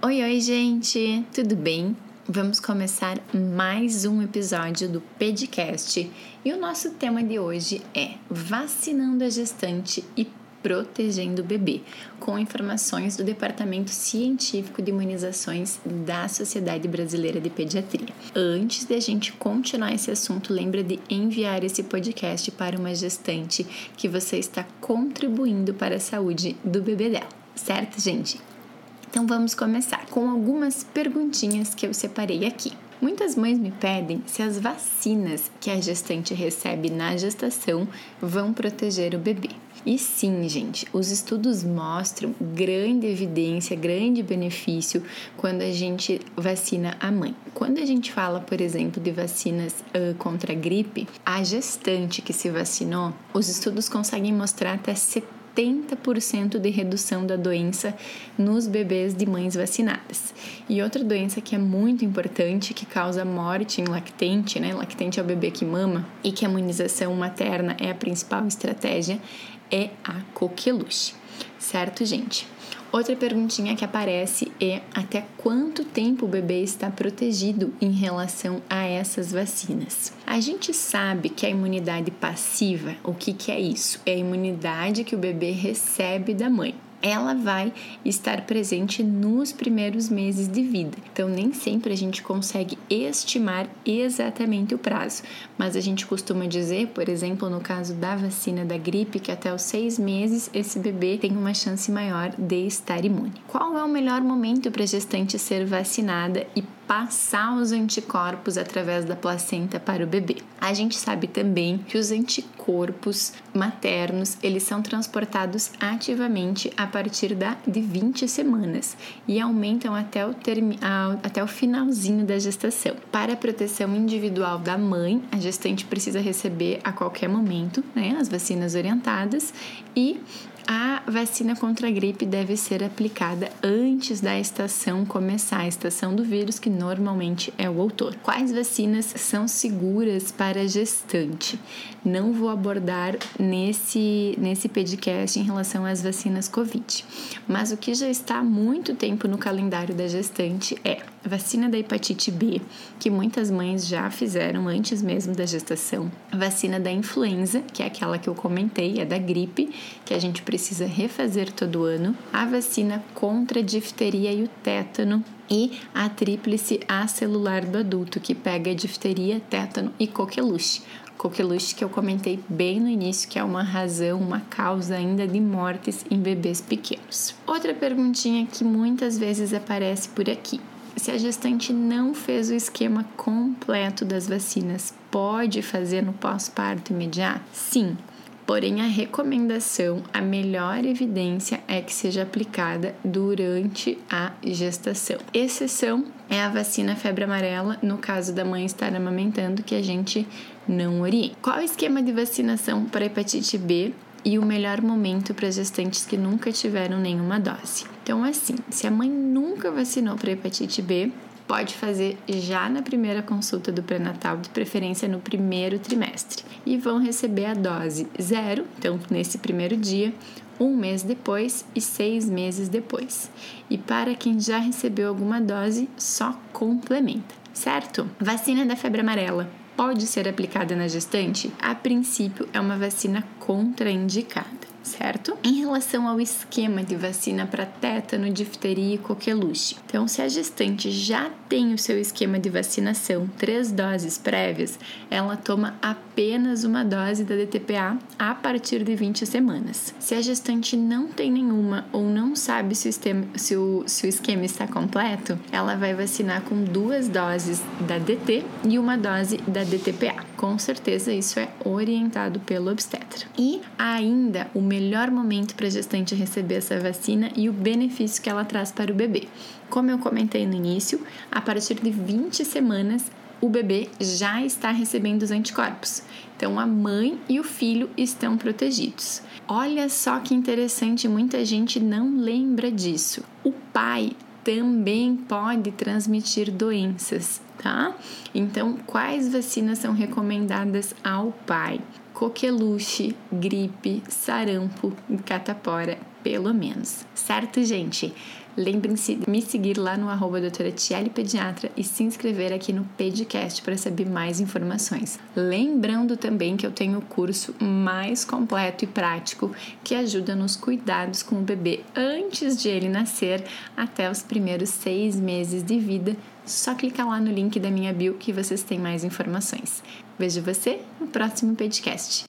Oi, oi, gente! Tudo bem? Vamos começar mais um episódio do Pedcast e o nosso tema de hoje é Vacinando a Gestante e Protegendo o Bebê, com informações do Departamento Científico de Imunizações da Sociedade Brasileira de Pediatria. Antes de a gente continuar esse assunto, lembra de enviar esse podcast para uma gestante que você está contribuindo para a saúde do bebê dela, certo, gente? Então vamos começar com algumas perguntinhas que eu separei aqui. Muitas mães me pedem se as vacinas que a gestante recebe na gestação vão proteger o bebê. E sim, gente, os estudos mostram grande evidência, grande benefício quando a gente vacina a mãe. Quando a gente fala, por exemplo, de vacinas uh, contra a gripe, a gestante que se vacinou, os estudos conseguem mostrar até 70 70% de redução da doença nos bebês de mães vacinadas. E outra doença que é muito importante, que causa morte em lactente, né? Lactente é o bebê que mama, e que a imunização materna é a principal estratégia, é a coqueluche. Certo, gente? Outra perguntinha que aparece é até quanto tempo o bebê está protegido em relação a essas vacinas. A gente sabe que a imunidade passiva, o que, que é isso? É a imunidade que o bebê recebe da mãe ela vai estar presente nos primeiros meses de vida. Então, nem sempre a gente consegue estimar exatamente o prazo, mas a gente costuma dizer, por exemplo, no caso da vacina da gripe, que até os seis meses esse bebê tem uma chance maior de estar imune. Qual é o melhor momento para a gestante ser vacinada e passar os anticorpos através da placenta para o bebê. A gente sabe também que os anticorpos maternos, eles são transportados ativamente a partir da, de 20 semanas e aumentam até o, termi, até o finalzinho da gestação. Para a proteção individual da mãe, a gestante precisa receber a qualquer momento né, as vacinas orientadas e a vacina contra a gripe deve ser aplicada antes da estação começar, a estação do vírus, que normalmente é o outono. Quais vacinas são seguras para gestante? Não vou abordar nesse, nesse podcast em relação às vacinas Covid, mas o que já está há muito tempo no calendário da gestante é vacina da hepatite B, que muitas mães já fizeram antes mesmo da gestação, vacina da influenza, que é aquela que eu comentei, é da gripe, que a gente precisa refazer todo ano, a vacina contra a difteria e o tétano, e a tríplice acelular do adulto, que pega difteria, tétano e coqueluche. Coqueluche que eu comentei bem no início, que é uma razão, uma causa ainda de mortes em bebês pequenos. Outra perguntinha que muitas vezes aparece por aqui. Se a gestante não fez o esquema completo das vacinas, pode fazer no pós-parto imediato? Sim, Porém, a recomendação, a melhor evidência é que seja aplicada durante a gestação. Exceção é a vacina febre amarela, no caso da mãe estar amamentando, que a gente não orienta. Qual o esquema de vacinação para hepatite B e o melhor momento para gestantes que nunca tiveram nenhuma dose? Então, assim, se a mãe nunca vacinou para hepatite B, pode fazer já na primeira consulta do pré-natal, de preferência no primeiro trimestre, e vão receber a dose zero, então nesse primeiro dia, um mês depois e seis meses depois. E para quem já recebeu alguma dose, só complementa, certo? Vacina da febre amarela pode ser aplicada na gestante? A princípio, é uma vacina contraindicada certo? Em relação ao esquema de vacina para tétano, difteria e coqueluche. Então, se a gestante já tem o seu esquema de vacinação, três doses prévias, ela toma apenas uma dose da DTPA a partir de 20 semanas. Se a gestante não tem nenhuma ou não sabe se o, esquema, se o, se o esquema está completo, ela vai vacinar com duas doses da DT e uma dose da DTPA. Com certeza, isso é orientado pelo obstetra. E ainda o melhor momento para a gestante receber essa vacina e o benefício que ela traz para o bebê. Como eu comentei no início, a partir de 20 semanas o bebê já está recebendo os anticorpos. Então a mãe e o filho estão protegidos. Olha só que interessante, muita gente não lembra disso. O pai também pode transmitir doenças, tá? Então, quais vacinas são recomendadas ao pai? Coqueluche, gripe, sarampo catapora, pelo menos. Certo, gente? Lembrem-se de me seguir lá no arroba doutora Pediatra e se inscrever aqui no Pedcast para saber mais informações. Lembrando também que eu tenho o curso mais completo e prático que ajuda nos cuidados com o bebê antes de ele nascer até os primeiros seis meses de vida. Só clicar lá no link da minha bio que vocês têm mais informações. Vejo você no próximo podcast.